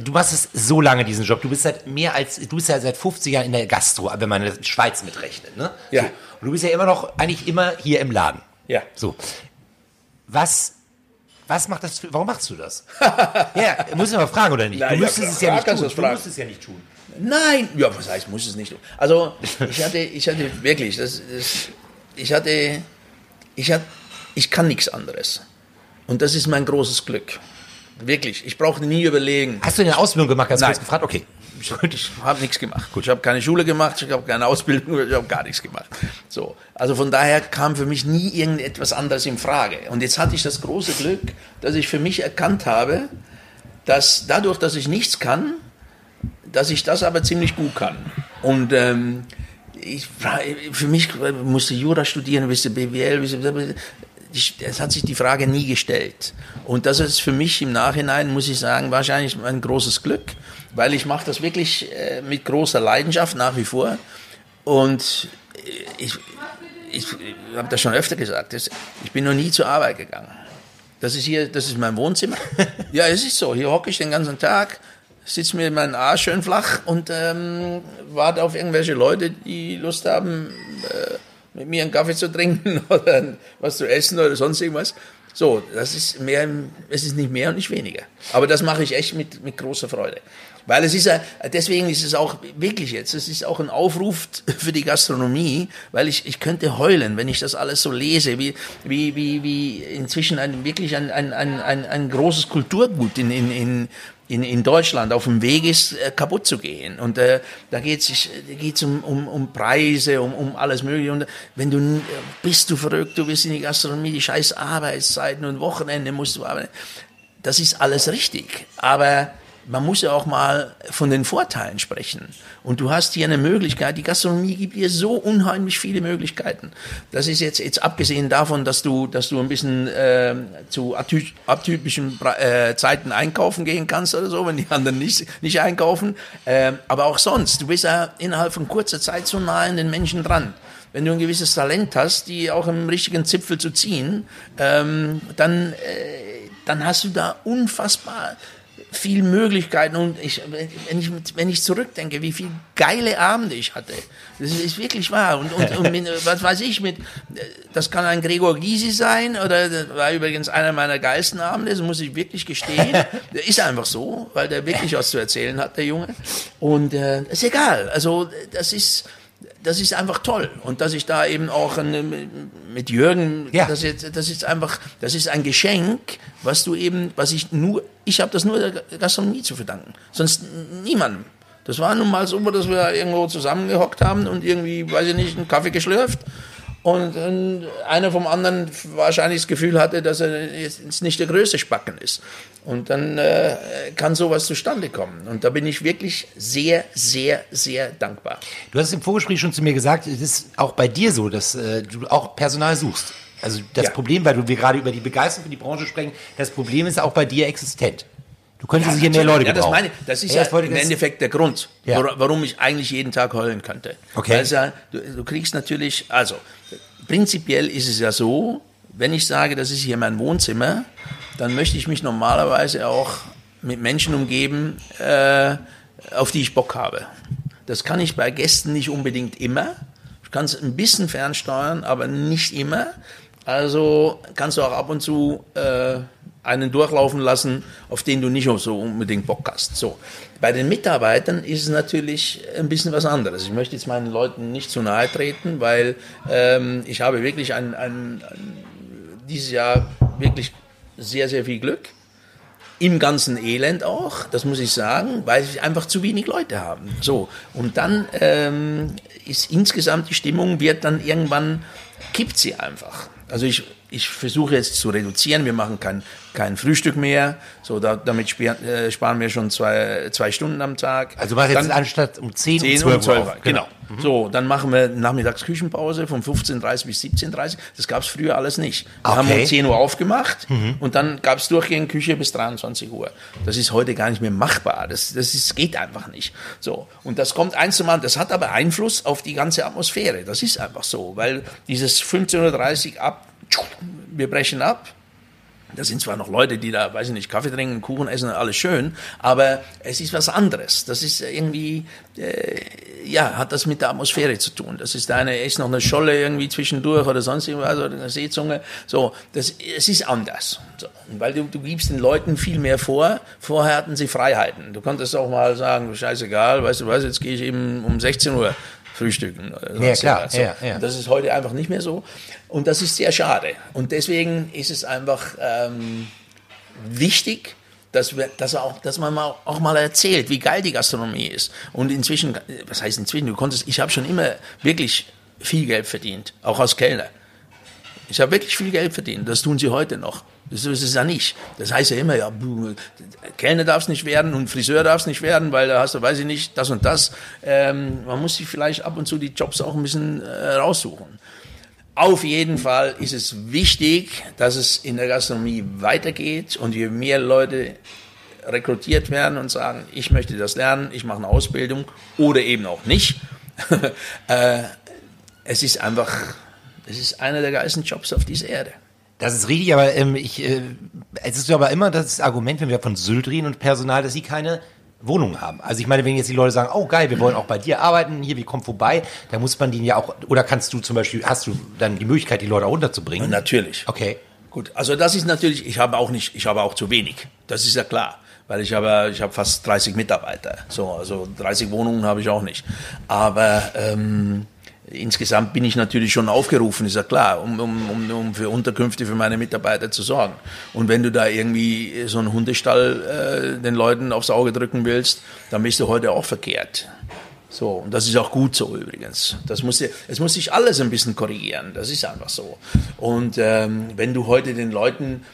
Du machst es so lange, diesen Job. Du bist seit mehr als, du bist ja seit 50 Jahren in der Gastro, wenn man die Schweiz mitrechnet, ne? Ja. So. Und du bist ja immer noch, eigentlich immer hier im Laden. Ja. So. Was, was macht das, für, warum machst du das? [LAUGHS] ja, muss ich mal fragen, oder nicht? Na, du ja, müsstest klar, es ja nicht tun. du musst es ja nicht tun. Nein, ja, was heißt, muss es nicht. Also, ich [LAUGHS] hatte, ich hatte wirklich, das, das, ich hatte, ich hatte, ich kann nichts anderes. Und das ist mein großes Glück. Wirklich, ich brauchte nie überlegen. Hast du eine Ausbildung gemacht? Ganz Nein. kurz gefragt? Okay. Ich habe nichts gemacht. Gut, ich habe keine Schule gemacht, ich habe keine Ausbildung, ich habe gar nichts gemacht. So, also von daher kam für mich nie irgendetwas anderes in Frage. Und jetzt hatte ich das große Glück, dass ich für mich erkannt habe, dass dadurch, dass ich nichts kann, dass ich das aber ziemlich gut kann. Und ähm, ich, für mich musste Jura studieren, wisse BWL, ich- es hat sich die Frage nie gestellt. Und das ist für mich im Nachhinein, muss ich sagen, wahrscheinlich ein großes Glück, weil ich mache das wirklich äh, mit großer Leidenschaft nach wie vor. Und äh, ich, ich, habe das schon öfter gesagt, ich bin noch nie zur Arbeit gegangen. Das ist hier, das ist mein Wohnzimmer. [LAUGHS] ja, es ist so. Hier hocke ich den ganzen Tag, sitze mir meinen Arsch schön flach und ähm, warte auf irgendwelche Leute, die Lust haben, äh, mit mir einen Kaffee zu trinken [LAUGHS] oder was zu essen oder sonst irgendwas. So, das ist mehr, es ist nicht mehr und nicht weniger. Aber das mache ich echt mit, mit großer Freude. Weil es ist ja, deswegen ist es auch wirklich jetzt, es ist auch ein Aufruf [LAUGHS] für die Gastronomie, weil ich, ich könnte heulen, wenn ich das alles so lese, wie, wie, wie, wie inzwischen ein, wirklich ein, ein, ein, ein, ein großes Kulturgut in, in, in, in, in Deutschland auf dem Weg ist, äh, kaputt zu gehen. Und äh, da geht es um, um, um Preise, um, um alles Mögliche. Und wenn du bist du verrückt, du bist in die Gastronomie, die scheiß Arbeitszeiten und Wochenende musst du arbeiten. Das ist alles richtig. Aber man muss ja auch mal von den Vorteilen sprechen. Und du hast hier eine Möglichkeit, die Gastronomie gibt dir so unheimlich viele Möglichkeiten. Das ist jetzt, jetzt abgesehen davon, dass du, dass du ein bisschen äh, zu atypischen äh, Zeiten einkaufen gehen kannst oder so, wenn die anderen nicht, nicht einkaufen. Äh, aber auch sonst, du bist ja innerhalb von kurzer Zeit so nah an den Menschen dran wenn du ein gewisses Talent hast, die auch im richtigen Zipfel zu ziehen, ähm, dann, äh, dann hast du da unfassbar viel Möglichkeiten und ich, wenn ich, wenn ich zurückdenke, wie viele geile Abende ich hatte, das ist wirklich wahr. Und, und, und mit, [LAUGHS] was weiß ich, mit, das kann ein Gregor Gysi sein oder war übrigens einer meiner geilsten Abende, das muss ich wirklich gestehen. [LAUGHS] Der ist einfach so, weil der wirklich was zu erzählen hat, der Junge. Und äh, ist egal. Also das ist, das ist einfach toll. Und dass ich da eben auch mit Jürgen, ja. das, ist, das ist einfach, das ist ein Geschenk, was du eben, was ich nur, ich habe das nur der Gastronomie zu verdanken. Sonst niemandem. Das war nun mal so, dass wir irgendwo zusammengehockt haben und irgendwie, weiß ich nicht, einen Kaffee geschlürft und einer vom anderen wahrscheinlich das Gefühl hatte, dass er jetzt nicht der größte Spacken ist. Und dann äh, kann sowas zustande kommen. Und da bin ich wirklich sehr, sehr, sehr dankbar. Du hast im Vorgespräch schon zu mir gesagt, es ist auch bei dir so, dass äh, du auch Personal suchst. Also das ja. Problem, weil wir gerade über die Begeisterung für die Branche sprechen, das Problem ist auch bei dir existent. Du könntest ja, hier mehr Leute ja, das meine das ist ja, ja im Endeffekt der Grund, ja. warum ich eigentlich jeden Tag heulen könnte. Okay. Also, du, du kriegst natürlich, also prinzipiell ist es ja so, wenn ich sage, das ist hier mein Wohnzimmer, dann möchte ich mich normalerweise auch mit Menschen umgeben, äh, auf die ich Bock habe. Das kann ich bei Gästen nicht unbedingt immer. Ich kann es ein bisschen fernsteuern, aber nicht immer. Also kannst du auch ab und zu äh, einen durchlaufen lassen, auf den du nicht so unbedingt Bock hast. So. Bei den Mitarbeitern ist es natürlich ein bisschen was anderes. Ich möchte jetzt meinen Leuten nicht zu nahe treten, weil ähm, ich habe wirklich ein, ein, ein, dieses Jahr wirklich sehr, sehr viel Glück. Im ganzen Elend auch, das muss ich sagen, weil sie einfach zu wenig Leute haben. So, und dann ähm, ist insgesamt die Stimmung, wird dann irgendwann, kippt sie einfach. Also ich ich versuche jetzt zu reduzieren. Wir machen kein, kein Frühstück mehr. So, da, damit sparen, äh, sparen wir schon zwei, zwei Stunden am Tag. Also mach jetzt anstatt um 10, 10 um 12 Uhr. Genau. genau. Mhm. So, dann machen wir nachmittags Küchenpause von 15.30 bis 17.30 Das gab es früher alles nicht. Wir okay. haben um 10 Uhr aufgemacht mhm. und dann gab es durchgehend Küche bis 23 Uhr. Das ist heute gar nicht mehr machbar. Das, das ist, geht einfach nicht. So, und das kommt eins zum anderen. Das hat aber Einfluss auf die ganze Atmosphäre. Das ist einfach so, weil dieses 15.30 Uhr ab wir brechen ab. Da sind zwar noch Leute, die da, weiß ich nicht, Kaffee trinken, Kuchen essen, alles schön, aber es ist was anderes. Das ist irgendwie, äh, ja, hat das mit der Atmosphäre zu tun. Das ist eine, ist noch eine Scholle irgendwie zwischendurch oder sonst irgendwas oder eine Seezunge. So, das, es ist anders. So, weil du, du gibst den Leuten viel mehr vor. Vorher hatten sie Freiheiten. Du konntest auch mal sagen, scheißegal, weißt du was, jetzt gehe ich eben um 16 Uhr frühstücken. Ja, klar. So. Ja, ja. Das ist heute einfach nicht mehr so. Und das ist sehr schade. Und deswegen ist es einfach ähm, wichtig, dass, wir, dass, auch, dass man mal, auch mal erzählt, wie geil die Gastronomie ist. Und inzwischen, was heißt inzwischen, du konntest, ich habe schon immer wirklich viel Geld verdient, auch als Kellner. Ich habe wirklich viel Geld verdient, das tun sie heute noch. Das ist es ja nicht. Das heißt ja immer, ja, Kellner darf es nicht werden und Friseur darf es nicht werden, weil da hast du, weiß ich nicht, das und das. Ähm, man muss sich vielleicht ab und zu die Jobs auch ein bisschen äh, raussuchen. Auf jeden Fall ist es wichtig, dass es in der Gastronomie weitergeht und je mehr Leute rekrutiert werden und sagen, ich möchte das lernen, ich mache eine Ausbildung oder eben auch nicht. [LAUGHS] äh, es ist einfach, es ist einer der geilsten Jobs auf dieser Erde. Das ist richtig, aber ähm, ich, äh, es ist aber immer das Argument, wenn wir von Sylt reden und Personal, dass sie keine Wohnung haben. Also ich meine, wenn jetzt die Leute sagen, oh geil, wir wollen auch bei dir arbeiten, hier, wir kommen vorbei, dann muss man den ja auch, oder kannst du zum Beispiel, hast du dann die Möglichkeit, die Leute auch unterzubringen? Natürlich. Okay. Gut, also das ist natürlich, ich habe auch nicht, ich habe auch zu wenig. Das ist ja klar. Weil ich habe, ich habe fast 30 Mitarbeiter. So, also 30 Wohnungen habe ich auch nicht. Aber ähm, insgesamt bin ich natürlich schon aufgerufen, ist ja klar, um, um, um, um für Unterkünfte für meine Mitarbeiter zu sorgen. Und wenn du da irgendwie so einen Hundestall äh, den Leuten aufs Auge drücken willst, dann bist du heute auch verkehrt. So, und das ist auch gut so übrigens. Das muss, es muss sich alles ein bisschen korrigieren, das ist einfach so. Und ähm, wenn du heute den Leuten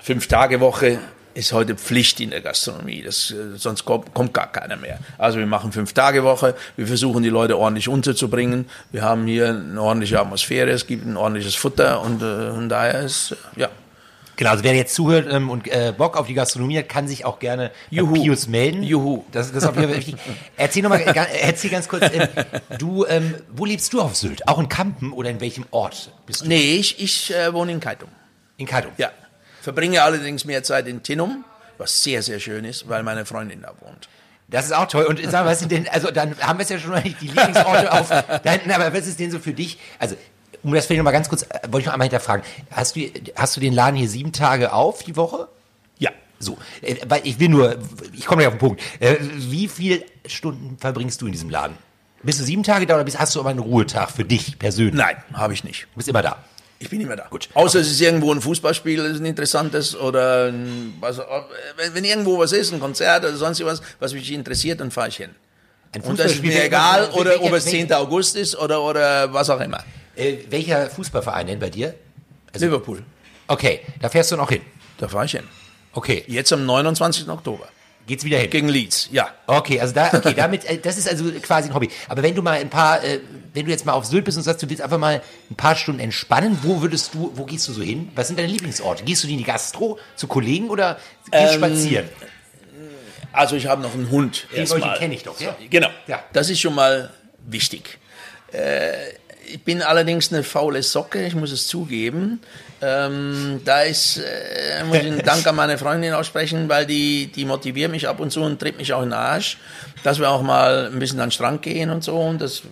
fünf Tage Woche ist heute Pflicht in der Gastronomie. Das, äh, sonst kommt, kommt gar keiner mehr. Also wir machen fünf Tage Woche. Wir versuchen die Leute ordentlich unterzubringen. Wir haben hier eine ordentliche Atmosphäre. Es gibt ein ordentliches Futter und äh, von daher ist äh, ja. Genau, also wer jetzt zuhört ähm, und äh, Bock auf die Gastronomie hat, kann sich auch gerne Juhu. bei Pius melden. Juhu. Das, das ist auf jeden Fall wichtig. Erzähl nochmal, erzähl ganz kurz, ähm, du, ähm, wo lebst du auf Sylt? Auch in Kampen oder in welchem Ort bist du? Nee, ich, ich äh, wohne in Kaitum. In Kaitum? Ja. Verbringe allerdings mehr Zeit in Tinnum, was sehr, sehr schön ist, weil meine Freundin da wohnt. Das ist auch toll. Und sag mal, was sind denn, also dann haben wir es ja schon mal nicht die Lieblingsorte [LAUGHS] auf da hinten, aber was ist denn so für dich? Also, um das vielleicht noch mal ganz kurz, äh, wollte ich noch einmal hinterfragen. Hast du, hast du den Laden hier sieben Tage auf die Woche? Ja. So, äh, weil ich will nur, ich komme gleich auf den Punkt. Äh, wie viele Stunden verbringst du in diesem Laden? Bist du sieben Tage da oder bist, hast du aber einen Ruhetag für dich persönlich? Nein, habe ich nicht. Du bist immer da. Ich bin immer da. Gut. Außer es ist irgendwo ein Fußballspiel, das ist ein interessantes oder ein, was, wenn, wenn irgendwo was ist, ein Konzert oder sonst was, was mich interessiert, dann fahre ich hin. Ein Und das ist mir egal, welcher- oder ob es welcher- 10. August ist oder, oder was auch immer. Äh, welcher Fußballverein denn bei dir? Also- Liverpool, Okay, da fährst du noch hin. da fahre ich hin. Okay, Jetzt am 29. Oktober. Geht's wieder hin. Gegen Leeds, ja. Okay, also da, okay, damit, äh, das ist also quasi ein Hobby. Aber wenn du mal ein paar, äh, wenn du jetzt mal auf Sylt bist und sagst, du willst einfach mal ein paar Stunden entspannen, wo würdest du, wo gehst du so hin? Was sind deine Lieblingsorte? Gehst du in die Gastro zu Kollegen oder gehst Ähm, spazieren? Also ich habe noch einen Hund. Den erstmal. kenn ich doch, ja. Genau. Ja. Das ist schon mal wichtig. Äh, ich bin allerdings eine faule Socke, ich muss es zugeben. Ähm, da ist, äh, muss ich einen Dank an meine Freundin aussprechen, weil die, die motiviert mich ab und zu und tritt mich auch in den Arsch, dass wir auch mal ein bisschen an den Strand gehen und so. Und das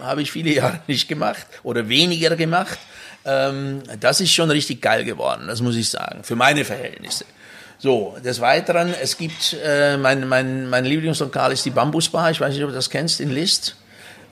habe ich viele [LAUGHS] Jahre nicht gemacht oder weniger gemacht. Ähm, das ist schon richtig geil geworden, das muss ich sagen, für meine Verhältnisse. So, des Weiteren, es gibt, äh, mein, mein, mein Lieblingslokal ist die Bambusbar, ich weiß nicht, ob du das kennst, in List.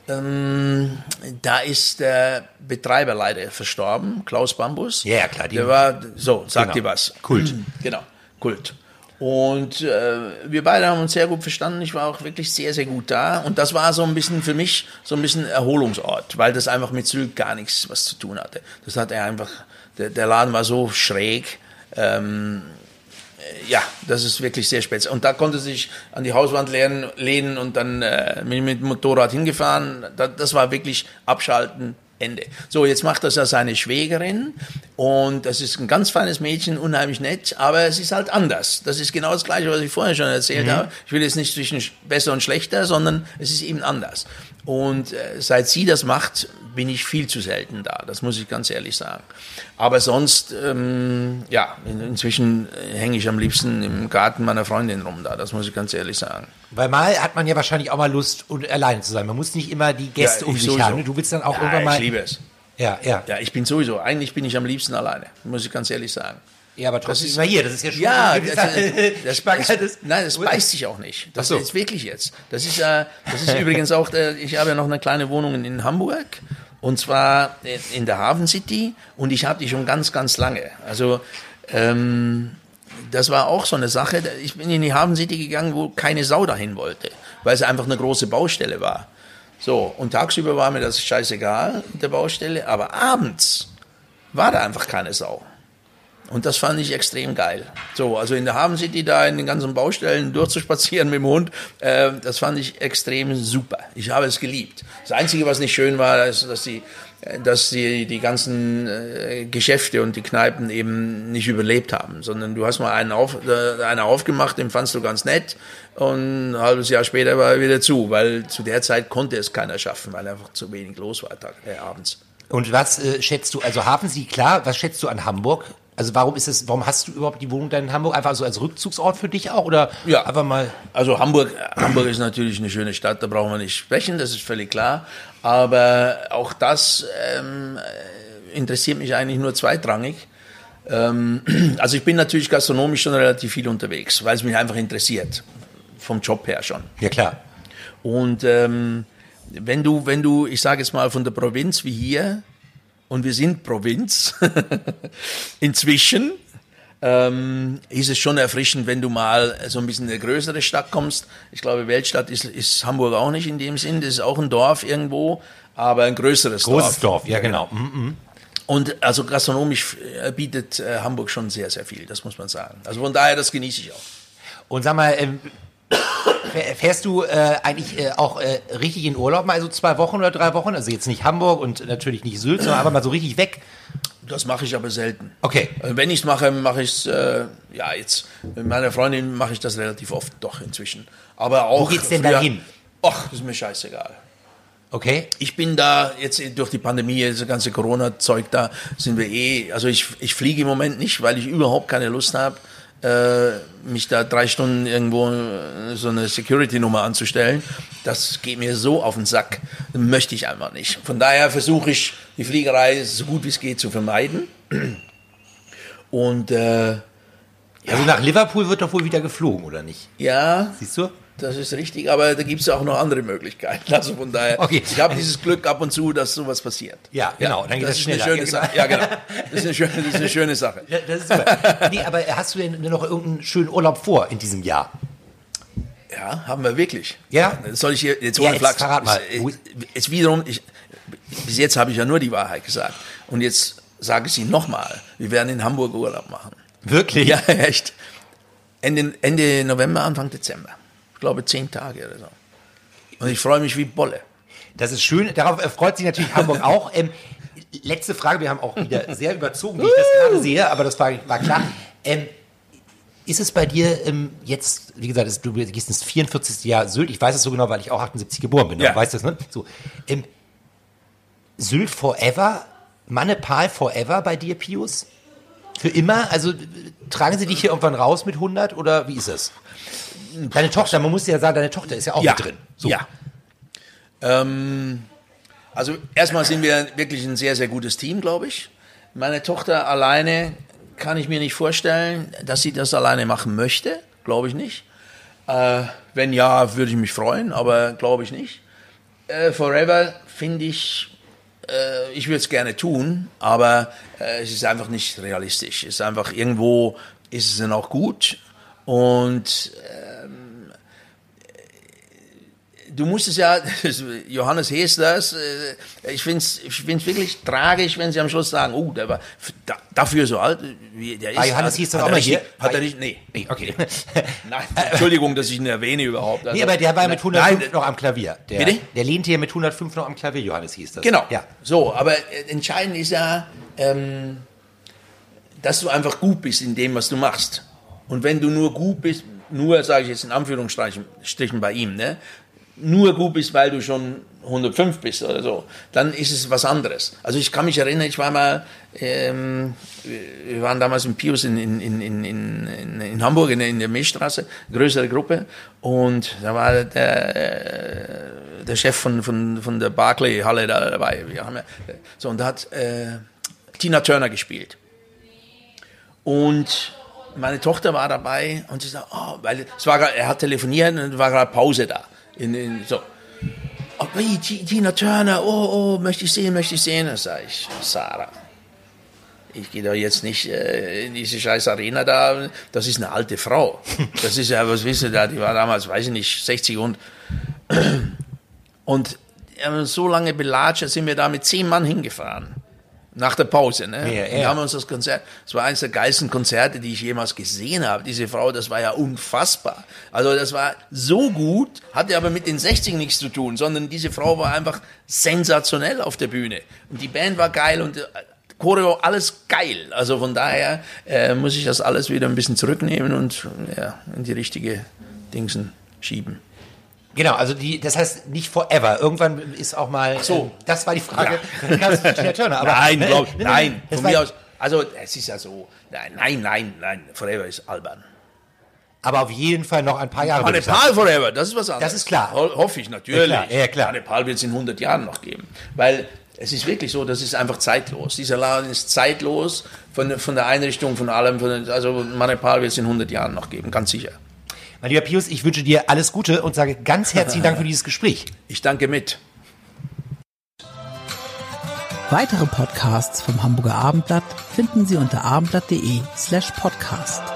Ähm, da ist der Betreiber leider verstorben, Klaus Bambus. Ja, ja, klar, die- Der war, so, sagt Genau. dir was. Kult. Genau, Kult. Und äh, wir beide haben uns sehr gut verstanden. Ich war auch wirklich sehr, sehr gut da. Und das war so ein bisschen für mich so ein bisschen Erholungsort, weil das einfach mit Sylt gar nichts was zu tun hatte. Das hat er einfach, der, der Laden war so schräg. Ähm, äh, ja, das ist wirklich sehr speziell. Und da konnte sich an die Hauswand lehnen, und dann äh, mit, dem Motorrad hingefahren. Da, das war wirklich abschalten, Ende. So, jetzt macht das ja seine Schwägerin und das ist ein ganz feines Mädchen, unheimlich nett, aber es ist halt anders. Das ist genau das Gleiche, was ich vorher schon erzählt habe. Ich will jetzt nicht zwischen sch- besser und schlechter, sondern es ist eben anders. Und äh, seit sie das macht, bin ich viel zu selten da. Das muss ich ganz ehrlich sagen. Aber sonst, ähm, ja, in, inzwischen äh, hänge ich am liebsten im Garten meiner Freundin rum da. Das muss ich ganz ehrlich sagen. Weil mal hat man ja wahrscheinlich auch mal Lust, und alleine zu sein. Man muss nicht immer die Gäste Ja, um ich sich haben. Du willst dann auch ja, irgendwann mal. Ich liebe es. Ja, ja. Ja, ich bin sowieso, eigentlich bin ich am liebsten alleine, muss ich ganz ehrlich sagen. Ja, aber trotzdem ist- immer hier. Das ist ja schon Ja, das, [LAUGHS] das, das, ist- nein, das beißt sich auch nicht. Das so. ist wirklich jetzt. Das ist ja, das ist [LAUGHS] übrigens auch, der, ich habe ja noch eine kleine Wohnung in, Hamburg und zwar in, der Hafen City und ich habe die schon ganz, ganz lange. Also ähm, das war auch so eine Sache. Ich bin in die Hafen City gegangen, wo keine Sau dahin wollte, weil es einfach eine große Baustelle war. So, und tagsüber war mir das scheißegal der Baustelle, aber abends war da einfach keine Sau. Und das fand ich extrem geil. So, also in der Hafen City da in den ganzen Baustellen durchzuspazieren [LAUGHS] mit dem Hund, äh, das fand ich extrem super. Ich habe es geliebt. Das Einzige, was nicht schön war, ist, dass die, äh, dass die, die ganzen äh, Geschäfte und die Kneipen eben nicht überlebt haben, sondern du hast mal einen, auf, äh, einen aufgemacht, den fandst du ganz nett und ein halbes Jahr später war er wieder zu, weil zu der Zeit konnte es keiner schaffen, weil einfach zu wenig los war äh, abends. Und was äh, schätzt du, also Hafen Sie, klar, was schätzt du an Hamburg? Also warum ist es, warum hast du überhaupt die Wohnung dann in Hamburg? Einfach so als Rückzugsort für dich auch? Oder Ja. einfach mal. Also Hamburg, Hamburg ist natürlich eine schöne Stadt, da brauchen wir nicht sprechen, das ist völlig klar. Aber auch das ähm, äh, interessiert mich eigentlich nur zweitrangig. Ähm, also ich bin natürlich gastronomisch schon relativ viel unterwegs, weil es mich einfach interessiert. Vom Job her schon. Ja, klar. Und ähm, wenn du, wenn du, ich sage jetzt mal von der Provinz wie hier, und wir sind Provinz [LAUGHS] inzwischen, ähm, ist es schon erfrischend, wenn du mal so ein bisschen in eine größere Stadt kommst. Ich glaube, Weltstadt ist, ist Hamburg auch nicht in dem Sinn. Das ist auch ein Dorf irgendwo, aber ein größeres Großes Dorf. Dorf, ja genau. Mhm. Und also gastronomisch äh, bietet äh, Hamburg schon sehr, sehr viel, das muss man sagen. Also von daher, das genieße ich auch. Und sag mal, ähm, fährst du äh, eigentlich äh, auch äh, richtig in Urlaub, mal also zwei Wochen oder drei Wochen? Also jetzt nicht Hamburg und natürlich nicht Sylt, sondern aber mal so richtig weg. Das mache ich aber selten. Okay. Äh, Wenn ich es mache, mache ich es, äh, ja, jetzt mit meiner Freundin mache ich das relativ oft, doch inzwischen. Aber auch. Wo geht's denn früher- da hin? Ach, das ist mir scheißegal. Okay. Ich bin da jetzt durch die Pandemie, das ganze Corona-Zeug da, sind wir eh, also ich, ich fliege im Moment nicht, weil ich überhaupt keine Lust habe, mich da drei Stunden irgendwo äh, so eine Security-Nummer anzustellen. Das geht mir so auf den Sack. Das möchte ich einfach nicht. Von daher versuche ich, die Fliegerei so gut wie es geht zu vermeiden. Und äh, Also nach Liverpool wird doch wohl wieder geflogen, oder nicht? ja, Siehst du? Das ist richtig, aber da gibt es auch noch andere Möglichkeiten. Also von daher, Okay. ich habe dieses Glück ab und zu, dass sowas passiert. Ja, genau, dann geht das das ist eine schneller. schöne Ja, Sache. Ja, genau. Das ist eine schöne, das ist eine schöne Sache. Ja, das ist super. nee, aber hast du denn noch irgendeinen schönen Urlaub vor in diesem Jahr? Ja, haben wir wirklich. Ja? Soll ich hier jetzt Ja, ohne jetzt Flachs. verrat mal. Jetzt wiederum, ich, bis jetzt habe ich ja nur die Wahrheit gesagt. Und jetzt sage ich sie nochmal. Wir werden in Hamburg Urlaub machen. Wirklich? Ja, [LAUGHS] echt. Ende, Ende November, Anfang Dezember. Ich glaube zehn Tage oder so. Und ich freue mich wie Bolle. Das ist schön. Darauf äh, freut sich natürlich Hamburg auch. Ähm, letzte Frage. Wir haben auch wieder sehr überzogen, wie ich das gerade sehe, aber das war, war klar. Ähm, ist es bei dir ähm, jetzt, wie gesagt, es- du gehst ins 44. Jahr Sylt. Ich weiß es so genau, weil ich auch 78 geboren bin. Ja. Du weißt das, ne? So. Ähm, Sylt forever? Mannepal forever bei dir, Pius? Für immer? Also tragen sie dich hier irgendwann raus mit 100 oder wie ist es? Deine Tochter, man muss ja sagen, deine Tochter ist ja auch ja. mit drin. So. Ja. Ähm, also erstmal sind wir wirklich ein sehr, sehr gutes Team, glaube ich. Meine Tochter alleine kann ich mir nicht vorstellen, dass sie das alleine machen möchte. Glaube ich nicht. Äh, wenn ja, würde ich mich freuen, aber glaube ich nicht. Äh, Forever finde ich, äh, ich würde es gerne tun, aber äh, es ist einfach nicht realistisch. Es ist einfach irgendwo, ist es dann auch gut und du musst es ja, [LAUGHS] Johannes das, äh, ich finde es ich find's wirklich tragisch, wenn sie am Schluss sagen, oh, der war dafür so alt, wie der ist. Ah, Johannes hat, hieß doch hat auch er mal hier. Hat er nicht, nee. Nee, okay. [LAUGHS] Nein, Entschuldigung, dass ich ihn erwähne überhaupt. Nee, Also, aber der war ja mit 105 Nein, noch am Klavier. Der, Bitte? Der lehnte hier mit 105 noch am Klavier, Johannes hieß das. Genau. Ja. So, aber äh, entscheidend ist ja, ähm, dass du einfach gut bist in dem, was du machst. Und wenn du nur gut bist, nur, sage ich jetzt in Anführungsstrichen Strichen bei ihm, ne, nur gut bist, weil du schon 105 bist oder so, dann ist es was anderes. Also ich kann mich erinnern, ich war mal, ähm, wir waren damals im Pius in, in, in, in, in, Hamburg in, der- in der Milchstraße, größere Gruppe, und da war der, äh, der Chef von, von, von der Barclay-Halle da dabei. Wir haben ja, so, und da hat äh, Tina Turner gespielt. Und meine Tochter war dabei und sie sagt, oh, weil es war, er hat telefoniert und war gerade Pause da. In, in, so. Oh, Ti- Tina Turner, oh, oh, möchte ich sehen, möchte ich sehen. Da sage ich, Sarah, ich gehe da jetzt nicht äh, in diese scheiß Arena da, das ist eine alte Frau. [LAUGHS] Das ist ja, was wissen Sie da, die war damals, weiß ich nicht, 60 und und ja, so lange belatscht, sind wir da mit zehn Mann hingefahren. Nach der Pause, ne? Ja, ja. haben uns das Konzert, es war eines der geilsten Konzerte, die ich jemals gesehen habe. Diese Frau, das war ja unfassbar. Also das war so gut, hatte aber mit den 60 nichts zu tun, sondern diese Frau war einfach sensationell auf der Bühne. Und die Band war geil und äh, Choreo, alles geil. Also von daher äh, muss ich das alles wieder ein bisschen zurücknehmen und ja, in die richtige Dingsen schieben. Genau, also die, das heißt nicht forever. Irgendwann ist auch mal. so. ähm, das war die Frage. [LAUGHS] Tina Turner. Aber, nein, äh, glaub, nee, nein, das von mir aus. Also, es ist ja so. Nein, nein, nein, nein. Forever ist albern. Aber auf jeden Fall noch ein paar Jahre. Sagen. Nepal Forever, das ist was anderes. Das ist klar. Ho hoffe ich natürlich. Ja, klar, ja, klar. Nepal wird es in 100 Jahren noch geben. Weil es ist wirklich so, das ist einfach zeitlos. Dieser Laden ist zeitlos von, von der Einrichtung, von allem. Von, also Manipal wird es in 100 Jahren noch geben, ganz sicher. Mein lieber Pius, ich wünsche dir alles Gute und sage ganz herzlichen Dank für dieses Gespräch. Ich danke mit. Weitere Podcasts vom Hamburger Abendblatt finden Sie unter abendblatt.de slash podcast.